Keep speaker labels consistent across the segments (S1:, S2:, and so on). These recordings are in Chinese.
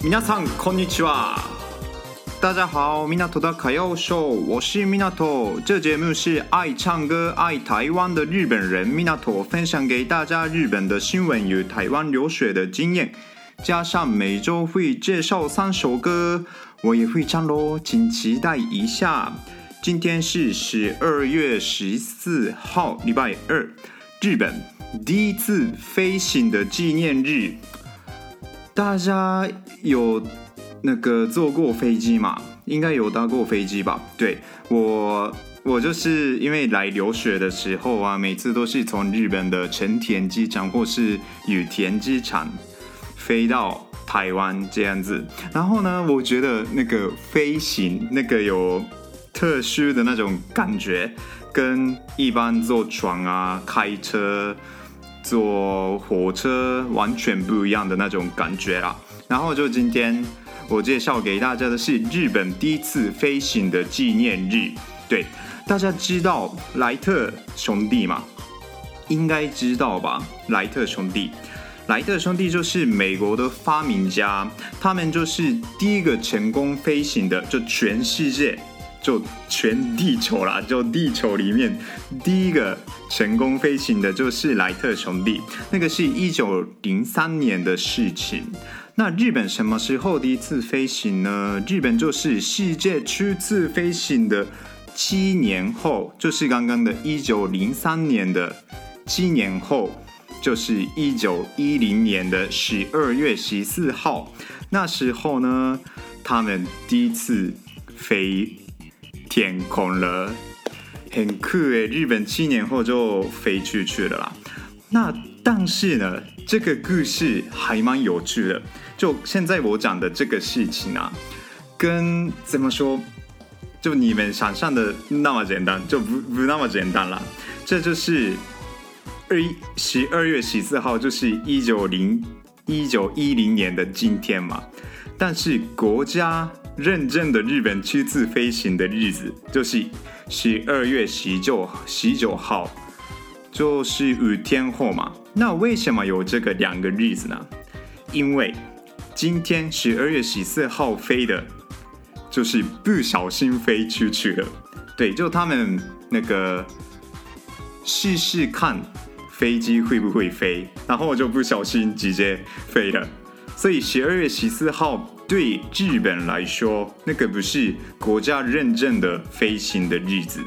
S1: 皆さんこんにちは。大家好，米纳图的卡要秀，我是米纳图。这节目是爱唱歌、爱台湾的日本人米纳图分享给大家日本的新闻与台湾留学的经验，加上每周会介绍三首歌，我也会唱喽，请期待一下。今天是十二月十四号，礼拜二，日本第一次飞行的纪念日。 大家有那个坐过飞机吗？应该有搭过飞机吧？对，我，我就是因为来留学的时候啊，每次都是从日本的成田机场或是羽田机场飞到台湾这样子。然后呢，我觉得那个飞行那个有特殊的那种感觉，跟一般坐船啊、开车。坐火车完全不一样的那种感觉啦。然后就今天我介绍给大家的是日本第一次飞行的纪念日。对，大家知道莱特兄弟吗？应该知道吧？莱特兄弟，莱特兄弟就是美国的发明家，他们就是第一个成功飞行的，就全世界。就全地球啦，就地球里面第一个成功飞行的就是莱特兄弟，那个是一九零三年的事情。那日本什么时候第一次飞行呢？日本就是世界初次飞行的七年后，就是刚刚的一九零三年的七年后，就是一九一零年的十二月十四号。那时候呢，他们第一次飞。天空了，很酷诶！日本七年后就飞出去了啦。那但是呢，这个故事还蛮有趣的。就现在我讲的这个事情啊，跟怎么说，就你们想象的那么简单，就不不那么简单了。这就是二十二月十四号，就是一九零一九一零年的今天嘛。但是国家。认证的日本初次飞行的日子就是十二月十九十九号，就是五天后嘛。那为什么有这个两个日子呢？因为今天十二月十四号飞的，就是不小心飞出去了。对，就他们那个试试看飞机会不会飞，然后我就不小心直接飞了。所以十二月十四号。对日本来说，那个不是国家认证的飞行的日子。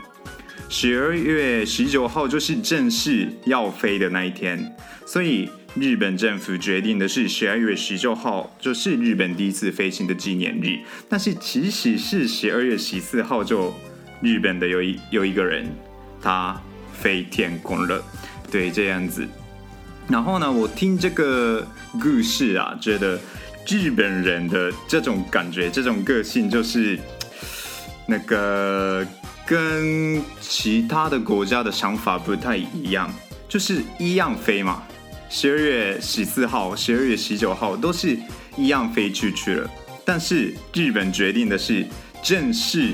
S1: 十二月十九号就是正式要飞的那一天，所以日本政府决定的是十二月十九号就是日本第一次飞行的纪念日。但是其实是十二月十四号就日本的有一有一个人他飞天空了，对，这样子。然后呢，我听这个故事啊，觉得。日本人的这种感觉，这种个性，就是那个跟其他的国家的想法不太一样，就是一样飞嘛。十二月十四号、十二月十九号都是一样飞出去了，但是日本决定的是正式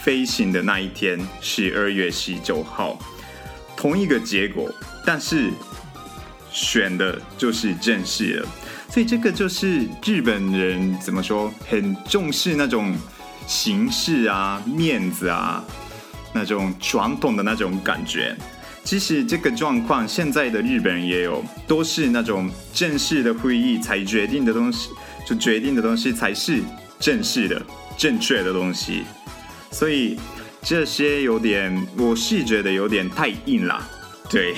S1: 飞行的那一天，十二月十九号，同一个结果，但是选的就是正式了。所以这个就是日本人怎么说，很重视那种形式啊、面子啊，那种传统的那种感觉。其实这个状况现在的日本人也有，都是那种正式的会议才决定的东西，就决定的东西才是正式的、正确的东西。所以这些有点，我是觉得有点太硬了。对，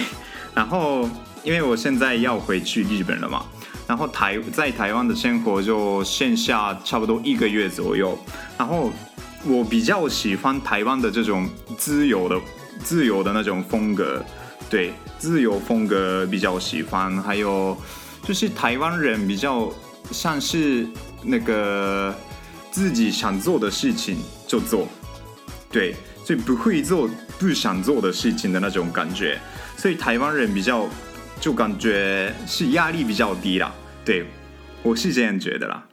S1: 然后因为我现在要回去日本了嘛。然后台在台湾的生活就剩下差不多一个月左右，然后我比较喜欢台湾的这种自由的、自由的那种风格，对，自由风格比较喜欢，还有就是台湾人比较像是那个自己想做的事情就做，对，所以不会做不想做的事情的那种感觉，所以台湾人比较就感觉是压力比较低啦，对，我是这样觉得啦。